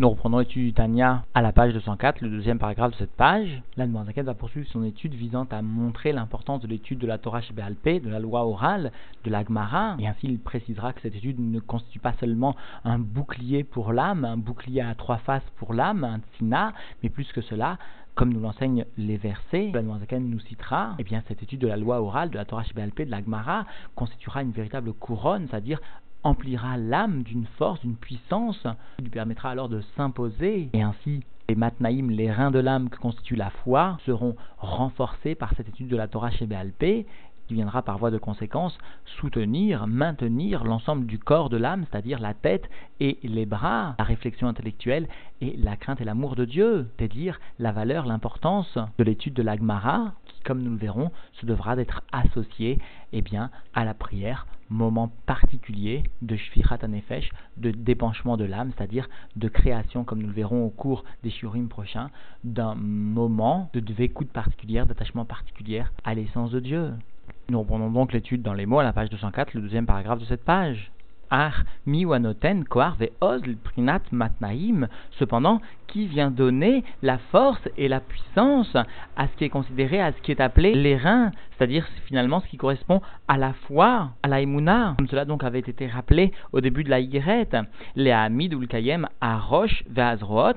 Nous reprenons l'étude Tania à la page 204, le deuxième paragraphe de cette page. La va poursuivre son étude visant à montrer l'importance de l'étude de la Torah Shebéalpé, de la loi orale, de la Gemara. Et ainsi, il précisera que cette étude ne constitue pas seulement un bouclier pour l'âme, un bouclier à trois faces pour l'âme, un tsina, mais plus que cela, comme nous l'enseignent les versets, la nous citera, eh bien, cette étude de la loi orale, de la Torah Shebéalpé, de la Gemara, constituera une véritable couronne, c'est-à-dire emplira l'âme d'une force, d'une puissance, qui lui permettra alors de s'imposer, et ainsi les matnaïm, les reins de l'âme que constitue la foi, seront renforcés par cette étude de la Torah chez Béalpé, qui viendra par voie de conséquence soutenir, maintenir l'ensemble du corps de l'âme, c'est-à-dire la tête et les bras, la réflexion intellectuelle et la crainte et l'amour de Dieu, c'est-à-dire la valeur, l'importance de l'étude de l'Agmara, qui, comme nous le verrons, se devra d'être associée eh bien, à la prière moment particulier de Shfirat Nefesh, de dépenchement de l'âme, c'est-à-dire de création, comme nous le verrons au cours des Shurim prochains, d'un moment de vécoute particulière, d'attachement particulier à l'essence de Dieu. Nous reprenons donc l'étude dans les mots à la page 204, le deuxième paragraphe de cette page. Cependant, qui vient donner la force et la puissance à ce qui est considéré, à ce qui est appelé les reins, c'est-à-dire finalement ce qui correspond à la foi, à la comme cela donc avait été rappelé au début de la Yigret, les Hamid ou le Kayem à Roche,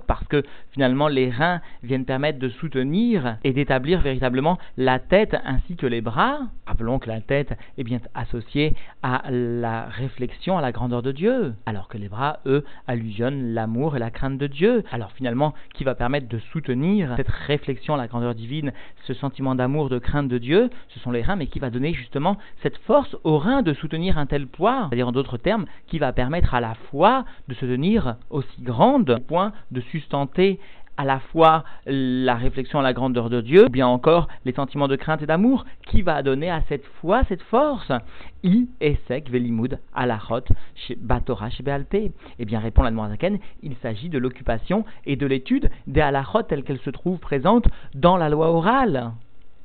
parce que finalement les reins viennent permettre de soutenir et d'établir véritablement la tête ainsi que les bras. Rappelons que la tête est bien associée à la réflexion, à la grandeur de Dieu, alors que les bras, eux, allusionnent l'amour et la crainte de Dieu. Alors finalement qui va permettre de soutenir cette réflexion la grandeur divine, ce sentiment d'amour, de crainte de Dieu, ce sont les reins, mais qui va donner justement cette force aux reins de soutenir un tel poids, c'est-à-dire en d'autres termes, qui va permettre à la foi de se tenir aussi grande, au point de sustenter à la fois la réflexion à la grandeur de Dieu, ou bien encore les sentiments de crainte et d'amour, qui va donner à cette foi cette force I esek velimud alachot batora be'alpe. Eh bien, répond la Zaken, il s'agit de l'occupation et de l'étude des alachot telles qu'elles se trouvent présentes dans la loi orale.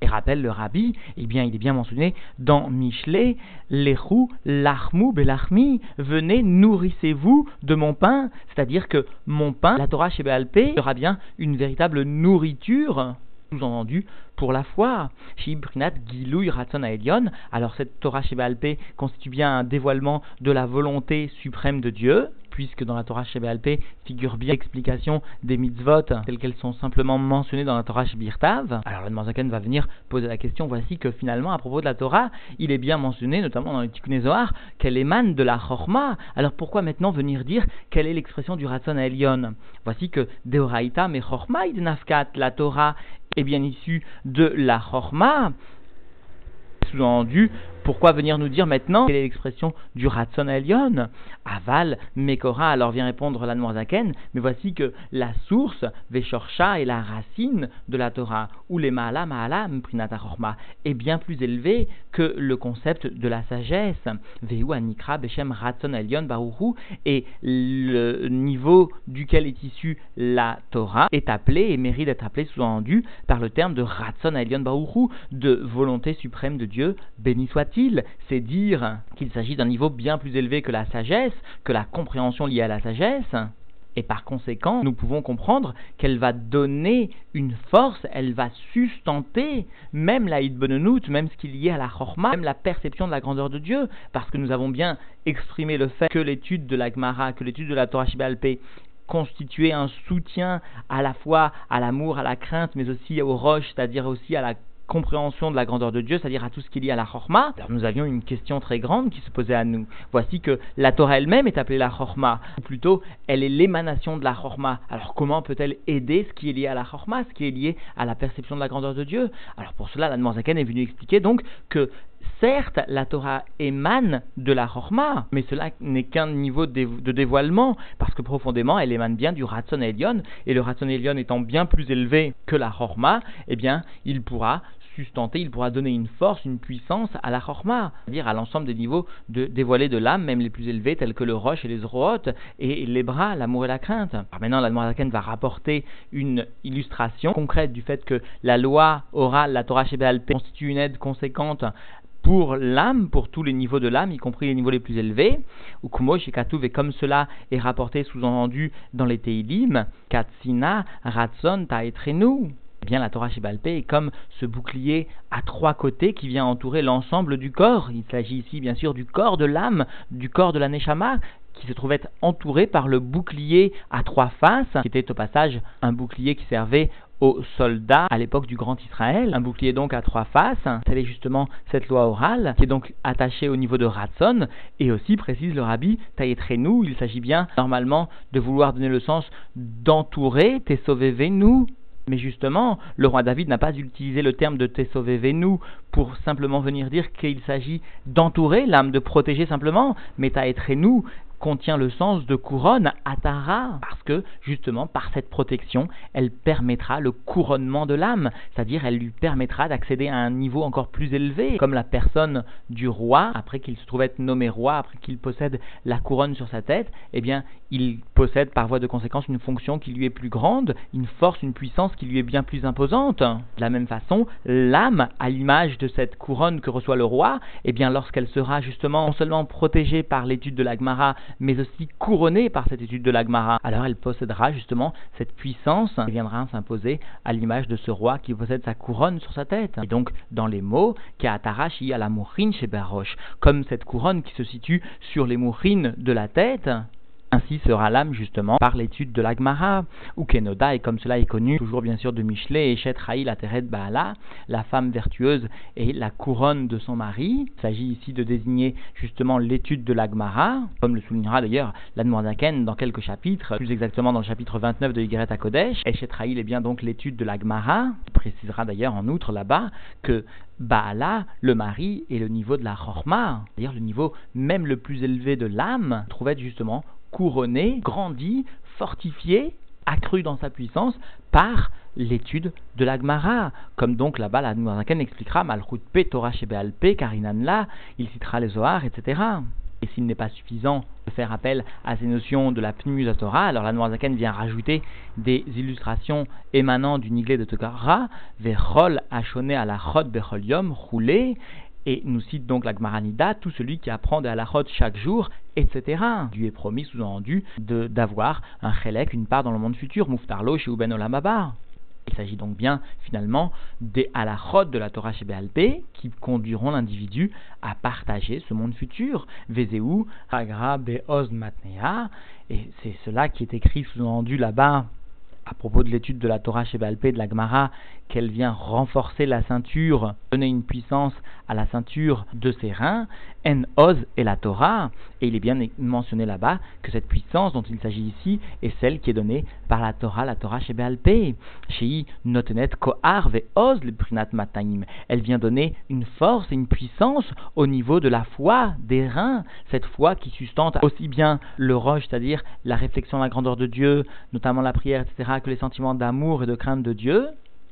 Et rappelle le rabbi, eh bien, il est bien mentionné dans Michelet, l'echou, l'achmou, belachmi, venez, nourrissez-vous de mon pain, c'est-à-dire que mon pain, la Torah chez sera bien une véritable nourriture sous-entendu pour la foi. Shibrinat Gilouy Ratson Elion. Alors cette Torah Shebaalpé constitue bien un dévoilement de la volonté suprême de Dieu, puisque dans la Torah Shebaalpé figure bien l'explication des mitzvot telles qu'elles sont simplement mentionnées dans la Torah Shebirtav. Alors le Manzaken va venir poser la question, voici que finalement à propos de la Torah, il est bien mentionné, notamment dans le Tikkun Zohar, qu'elle émane de la Chorma. Alors pourquoi maintenant venir dire quelle est l'expression du Ratson Elion? Voici que Deoraita me Chorma Nafkat, la Torah est bien issue de la Chorma, sous-entendu pourquoi venir nous dire maintenant quelle est l'expression du Ratson Elion Aval, Mekora, alors vient répondre la Zaken, mais voici que la source, Veshorcha, est la racine de la Torah, ou les Maala Maala Mprinata est bien plus élevée que le concept de la sagesse. Veu Anikra Beshem Ratson Elion et le niveau duquel est issue la Torah est appelé et mérite d'être appelé sous-entendu par le terme de Ratson Elion Baruchu, de volonté suprême de Dieu, béni soit-il c'est dire qu'il s'agit d'un niveau bien plus élevé que la sagesse, que la compréhension liée à la sagesse. Et par conséquent, nous pouvons comprendre qu'elle va donner une force, elle va sustenter même la Hidbonenout, même ce qui est lié à la Chorma, même la perception de la grandeur de Dieu, parce que nous avons bien exprimé le fait que l'étude de la Gemara, que l'étude de la Torah Shibalpé constituait un soutien à la fois à l'amour, à la crainte, mais aussi aux roches, c'est-à-dire aussi à la compréhension de la grandeur de Dieu, c'est-à-dire à tout ce qui est lié à la Chorma, alors nous avions une question très grande qui se posait à nous. Voici que la Torah elle-même est appelée la Chorma, ou plutôt elle est l'émanation de la Chorma. Alors comment peut-elle aider ce qui est lié à la Chorma, ce qui est lié à la perception de la grandeur de Dieu? Alors pour cela, la Zaken est venu expliquer donc que Certes, la Torah émane de la Chorma, mais cela n'est qu'un niveau de dévoilement, parce que profondément, elle émane bien du Ratson Elion, et le Ratson Elion étant bien plus élevé que la Chorma, eh bien, il pourra il pourra donner une force, une puissance à la chorma, c'est-à-dire à, l'ensemble des niveaux de, dévoilés de l'âme, même les plus élevés, tels que le roche et les zrootes, et les bras, l'amour et la crainte. Maintenant, la Morazaken va rapporter une illustration concrète du fait que la loi orale, la Torah Shebéalpé, constitue une aide conséquente pour l'âme, pour tous les niveaux de l'âme, y compris les niveaux les plus élevés. Ou Kumo et comme cela est rapporté sous-entendu dans les Teilim, Katsina, Ratson, Taetrenu. Bien, la Torah Shebalpé est comme ce bouclier à trois côtés qui vient entourer l'ensemble du corps. Il s'agit ici, bien sûr, du corps de l'âme, du corps de la Neshama, qui se trouvait entouré par le bouclier à trois faces, qui était au passage un bouclier qui servait aux soldats à l'époque du Grand Israël. Un bouclier donc à trois faces, telle est justement cette loi orale, qui est donc attachée au niveau de Ratson, et aussi, précise le rabbi, Taïtrenou, il s'agit bien normalement de vouloir donner le sens d'entourer, nous mais justement, le roi David n'a pas utilisé le terme de Tesovevenu pour simplement venir dire qu'il s'agit d'entourer l'âme, de protéger simplement, mais nous contient le sens de couronne, atara, parce que justement par cette protection, elle permettra le couronnement de l'âme, c'est-à-dire elle lui permettra d'accéder à un niveau encore plus élevé, comme la personne du roi, après qu'il se trouve être nommé roi, après qu'il possède la couronne sur sa tête, eh bien il possède par voie de conséquence une fonction qui lui est plus grande, une force, une puissance qui lui est bien plus imposante. De la même façon, l'âme, à l'image de cette couronne que reçoit le roi, eh bien lorsqu'elle sera justement non seulement protégée par l'étude de l'Agmara, mais aussi couronnée par cette étude de l'Agmara. Alors elle possédera justement cette puissance qui viendra s'imposer à l'image de ce roi qui possède sa couronne sur sa tête. Et donc, dans les mots, Kaatarash y a la mourine chez Baroche, comme cette couronne qui se situe sur les mourines de la tête, ainsi sera l'âme justement par l'étude de l'Agmara, ou Kenoda, et comme cela est connu, toujours bien sûr de Michelet, et Shet la Teret Baala, la femme vertueuse et la couronne de son mari. Il s'agit ici de désigner justement l'étude de l'Agmara, comme le soulignera d'ailleurs l'Admoisaken dans quelques chapitres, plus exactement dans le chapitre 29 de Yigret Kodesh. Et Shet est bien donc l'étude de l'Agmara. Précisera d'ailleurs en outre là-bas que Baala, le mari, est le niveau de la Chorma, c'est-à-dire le niveau même le plus élevé de l'âme, trouvait justement couronné, grandi, fortifié, accru dans sa puissance par l'étude de l'Agmara. Comme donc là-bas, la expliquera Malchut P, Torah Shebe P, Karinanla, il citera les Zohar, etc. Et s'il n'est pas suffisant de faire appel à ces notions de la Pneumus Torah, alors la Noirzaken vient rajouter des illustrations émanant du Niglé de Tokara, Verhol Achoné à la Chod Becholium, roulé, et nous cite donc la Gmaranida, tout celui qui apprend de la Halachot chaque jour, etc. Dieu est promis, sous-entendu, d'avoir un chelek, une part dans le monde futur, Muftarlo chez Uben Olamaba. Il s'agit donc bien, finalement, des halachot de la Torah chez Béalpé qui conduiront l'individu à partager ce monde futur. Vezeu, Agra, Beoz, Matnea. Et c'est cela qui est écrit sous-entendu là-bas à propos de l'étude de la Torah chez Balpé, de la Gemara, qu'elle vient renforcer la ceinture, donner une puissance à la ceinture de ses reins, en oz et la Torah, et il est bien mentionné là-bas que cette puissance dont il s'agit ici est celle qui est donnée par la Torah, la Torah chez Béalpé. Chez notenet kohar ve oz le prinat mataim. Elle vient donner une force et une puissance au niveau de la foi, des reins, cette foi qui sustente aussi bien le roche, c'est-à-dire la réflexion de la grandeur de Dieu, notamment la prière, etc., que les sentiments d'amour et de crainte de Dieu,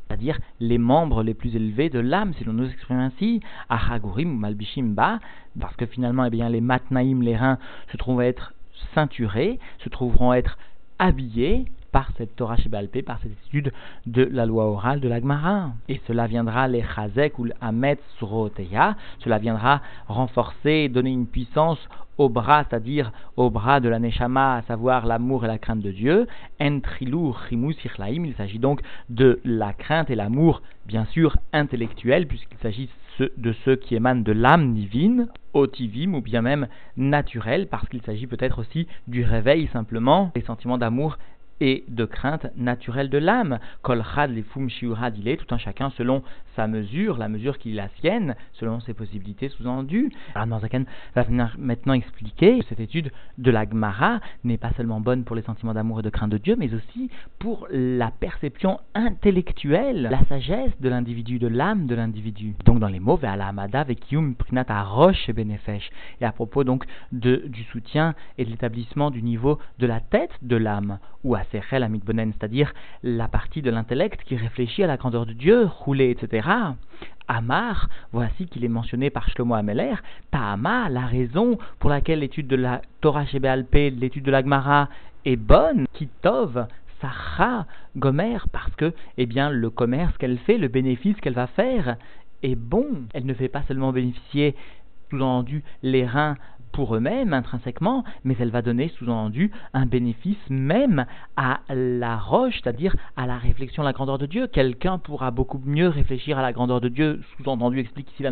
c'est-à-dire les membres les plus élevés de l'âme, si l'on nous exprime ainsi, Ahagurim ou Malbishim Ba, parce que finalement, eh bien, les matnaïm, les reins, se trouvent être ceinturés, se trouveront être habillés par cette Torah Shebalpé, par cette étude de la loi orale de l'Agmara. Et cela viendra les Chazek ou l'Amet Suroteya, cela viendra renforcer, donner une puissance au bras, c'est-à-dire au bras de la Neshama, à savoir l'amour et la crainte de Dieu. Il s'agit donc de la crainte et l'amour, bien sûr, intellectuel, puisqu'il s'agit de ceux qui émanent de l'âme divine, otivim, ou bien même naturel, parce qu'il s'agit peut-être aussi du réveil simplement des sentiments d'amour et de crainte naturelle de l'âme. Kol had les fum il tout un chacun selon sa mesure, la mesure qui est la sienne, selon ses possibilités sous-entendues. Alors va venir maintenant expliquer que cette étude de la Gemara n'est pas seulement bonne pour les sentiments d'amour et de crainte de Dieu, mais aussi pour la perception intellectuelle, la sagesse de l'individu, de l'âme de l'individu. Donc dans les mots, la amada vekium prinata roche et benefesh. Et à propos donc de, du soutien et de l'établissement du niveau de la tête de l'âme, ou à c'est-à-dire la partie de l'intellect qui réfléchit à la grandeur de Dieu, roulé, etc. Amar, voici qu'il est mentionné par Shlomo Ameler, Ta'ama, la raison pour laquelle l'étude de la Torah chez l'étude de la Gemara est bonne, Kitov, Sacha, Gomer, parce que, eh bien, le commerce qu'elle fait, le bénéfice qu'elle va faire, est bon. Elle ne fait pas seulement bénéficier, sous-entendu, les reins pour eux-mêmes intrinsèquement, mais elle va donner sous-entendu un bénéfice même à la roche, c'est-à-dire à la réflexion à la grandeur de Dieu. Quelqu'un pourra beaucoup mieux réfléchir à la grandeur de Dieu, sous-entendu explique ici la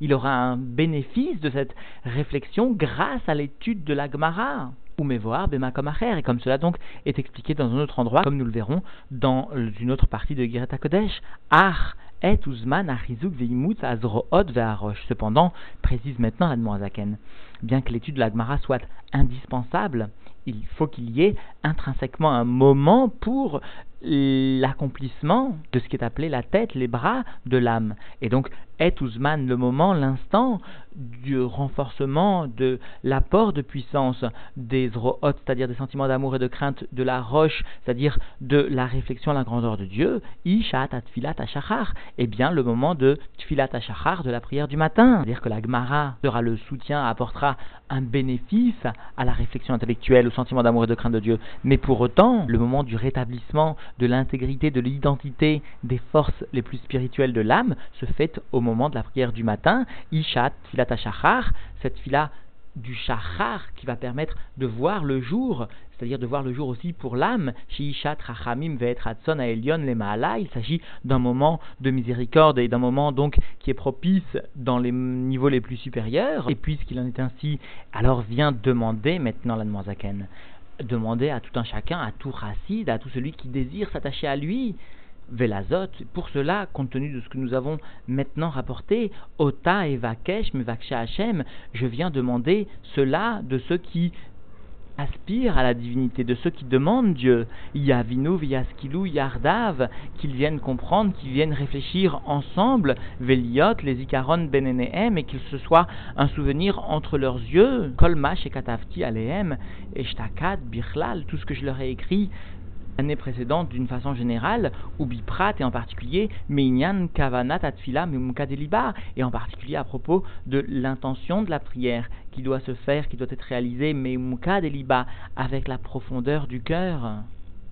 il aura un bénéfice de cette réflexion grâce à l'étude de la Gemara ou mevoar bema comme et comme cela donc est expliqué dans un autre endroit, comme nous le verrons dans une autre partie de Gireta Kodesh. Ar Cependant, précise maintenant Admoazaken, bien que l'étude de la Gemara soit indispensable, il faut qu'il y ait intrinsèquement un moment pour l'accomplissement de ce qui est appelé la tête, les bras de l'âme. Et donc, est Ouzman le moment, l'instant du renforcement, de l'apport de puissance des zroot, c'est-à-dire des sentiments d'amour et de crainte de la roche, c'est-à-dire de la réflexion à la grandeur de Dieu, Ishat Atfilat Ashachar, eh bien le moment de Tfilat Ashachar, de la prière du matin. C'est-à-dire que la Gemara sera le soutien, apportera un bénéfice à la réflexion intellectuelle, au sentiment d'amour et de crainte de Dieu. Mais pour autant, le moment du rétablissement de l'intégrité, de l'identité des forces les plus spirituelles de l'âme se fait au moment de la prière du matin, Ishat, Filat Shachar, cette fila du Shachar qui va permettre de voir le jour, c'est-à-dire de voir le jour aussi pour l'âme, Ishat Rachamim Ve'etratson Aelion le il s'agit d'un moment de miséricorde et d'un moment donc qui est propice dans les niveaux les plus supérieurs, et puisqu'il en est ainsi, alors vient demander maintenant la Zaken, demander à tout un chacun, à tout racide, à tout celui qui désire s'attacher à lui, Velazot. Pour cela, compte tenu de ce que nous avons maintenant rapporté, Ota et Vakesh, Mevaksha Hashem, je viens demander cela de ceux qui aspirent à la divinité, de ceux qui demandent Dieu. Yavinu, Yaskilou, Yardav, qu'ils viennent comprendre, qu'ils viennent réfléchir ensemble, Veliot, les Ikaron, Benenehem, et qu'il se soit un souvenir entre leurs yeux. Kolmash et Katafti, Alehem, et Shtakat, Birlal, tout ce que je leur ai écrit l'année précédente d'une façon générale, ou biprat et en particulier Meinyan Kavanat Atfila Memukadeliba, et en particulier à propos de l'intention de la prière qui doit se faire, qui doit être réalisée Memukadeliba avec la profondeur du cœur.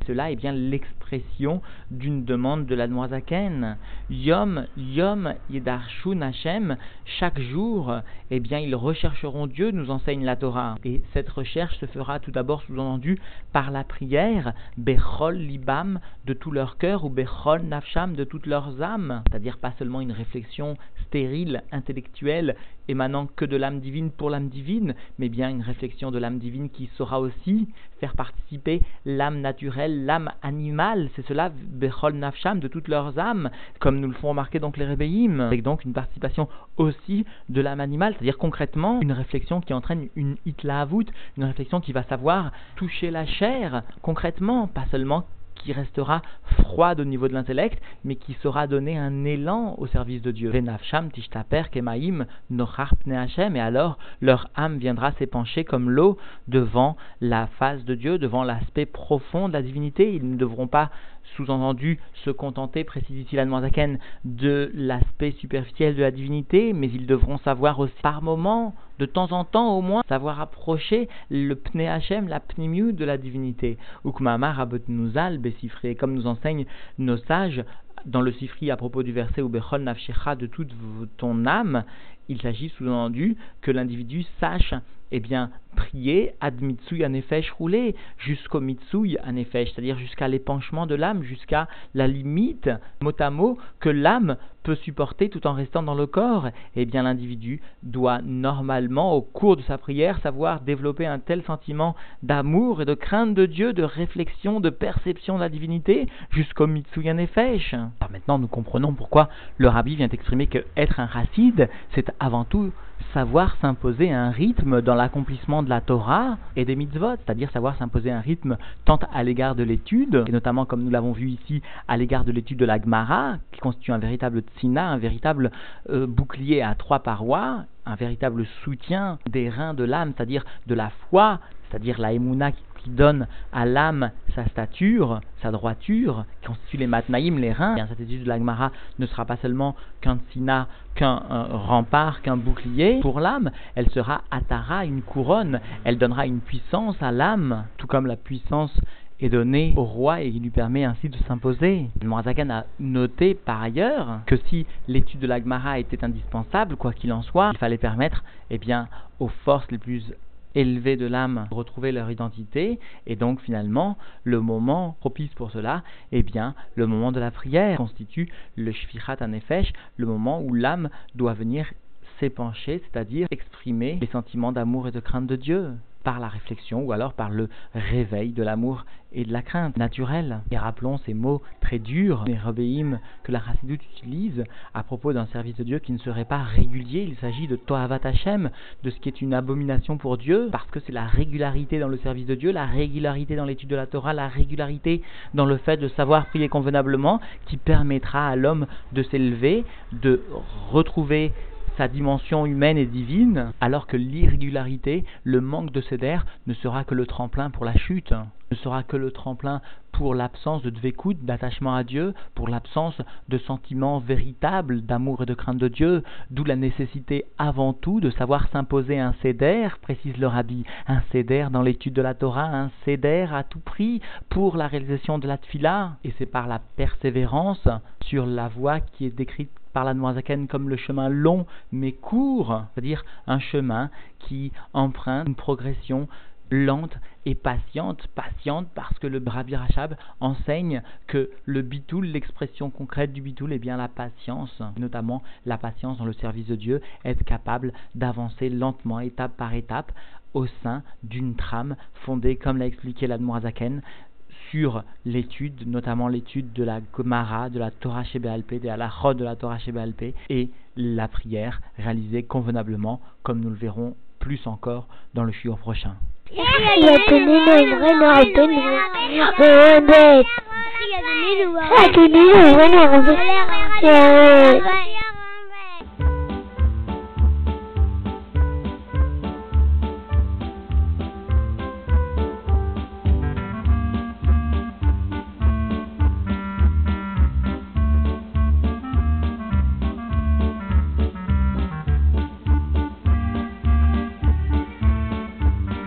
Cela est bien l'expression d'une demande de la Noazaken. Yom, Yom, chaque jour, eh bien, ils rechercheront Dieu, nous enseigne la Torah. Et cette recherche se fera tout d'abord sous-entendu par la prière, Bechol Libam, de tout leur cœur, ou Bechol Nafsham, de toutes leurs âmes. C'est-à-dire pas seulement une réflexion stérile, intellectuelle, émanant que de l'âme divine pour l'âme divine, mais bien une réflexion de l'âme divine qui saura aussi faire participer l'âme naturelle, l'âme animale, c'est cela, Bechol Nafsham, de toutes leurs âmes, comme nous le font remarquer donc les Rébéim, avec donc une participation aussi de l'âme animale, c'est-à-dire concrètement une réflexion qui entraîne une hitlaavout, une réflexion qui va savoir toucher la chair, concrètement, pas seulement qui restera froide au niveau de l'intellect, mais qui saura donner un élan au service de Dieu. Et alors leur âme viendra s'épancher comme l'eau devant la face de Dieu, devant l'aspect profond de la divinité. Ils ne devront pas sous-entendu se contenter, précise ici la de l'aspect superficiel de la divinité, mais ils devront savoir aussi par moment, de temps en temps au moins, savoir approcher le pne Hashem, la pnimiu de la divinité. Ukmamar abotnuzal besifré, comme nous enseignent nos sages dans le sifri à propos du verset Ubechol nafshecha de toute ton âme, il s'agit sous-entendu que l'individu sache eh bien, prier ad mitsui anefesh roulé jusqu'au mitsui anefesh, c'est-à-dire jusqu'à l'épanchement de l'âme, jusqu'à la limite, mot à mot, que l'âme peut supporter tout en restant dans le corps. Eh bien, l'individu doit normalement, au cours de sa prière, savoir développer un tel sentiment d'amour et de crainte de Dieu, de réflexion, de perception de la divinité, jusqu'au mitsui anefesh. Alors maintenant, nous comprenons pourquoi le rabbi vient exprimer que être un racide, c'est avant tout savoir s'imposer un rythme dans l'accomplissement de la Torah et des mitzvot, c'est-à-dire savoir s'imposer un rythme tant à l'égard de l'étude, et notamment comme nous l'avons vu ici, à l'égard de l'étude de la Gemara, qui constitue un véritable tsina, un véritable euh, bouclier à trois parois, un véritable soutien des reins de l'âme, c'est-à-dire de la foi, c'est-à-dire la émouna qui qui donne à l'âme sa stature, sa droiture, qui constitue les matnaïm, les reins. Bien, cette étude de l'Agmara ne sera pas seulement qu'un sina, qu'un rempart, qu'un bouclier pour l'âme, elle sera atara, une couronne, elle donnera une puissance à l'âme, tout comme la puissance est donné au roi et il lui permet ainsi de s'imposer. Morazakan a noté par ailleurs que si l'étude de l'Agmara était indispensable, quoi qu'il en soit, il fallait permettre eh bien, aux forces les plus élevées de l'âme retrouver leur identité. Et donc finalement le moment propice pour cela eh bien le moment de la prière constitue le shfirat anefesh le moment où l'âme doit venir s'épancher c'est-à-dire exprimer les sentiments d'amour et de crainte de Dieu par la réflexion ou alors par le réveil de l'amour et de la crainte naturelle. Et rappelons ces mots très durs, les rebéim que la Chassidoute utilise à propos d'un service de Dieu qui ne serait pas régulier. Il s'agit de Toavat Hashem, de ce qui est une abomination pour Dieu, parce que c'est la régularité dans le service de Dieu, la régularité dans l'étude de la Torah, la régularité dans le fait de savoir prier convenablement qui permettra à l'homme de s'élever, de retrouver sa dimension humaine et divine, alors que l'irrégularité, le manque de céder ne sera que le tremplin pour la chute, ne sera que le tremplin pour l'absence de dvékout, d'attachement à Dieu, pour l'absence de sentiments véritables d'amour et de crainte de Dieu, d'où la nécessité avant tout de savoir s'imposer un céder, précise le rabbi, un céder dans l'étude de la Torah, un céder à tout prix pour la réalisation de la tfila, et c'est par la persévérance sur la voie qui est décrite par la Noazaken comme le chemin long mais court, c'est-à-dire un chemin qui emprunte une progression lente et patiente, patiente parce que le Rabbi Rachab enseigne que le bitoul, l'expression concrète du bitoul, est bien la patience, notamment la patience dans le service de Dieu, être capable d'avancer lentement, étape par étape, au sein d'une trame fondée, comme l'a expliqué l'Admorazaken, sur l'étude, notamment l'étude de la Gemara, de la Torah Shebaalpe, de la Chod de la Torah Shebaalpe, et la prière réalisée convenablement, comme nous le verrons plus encore dans le shiur prochain.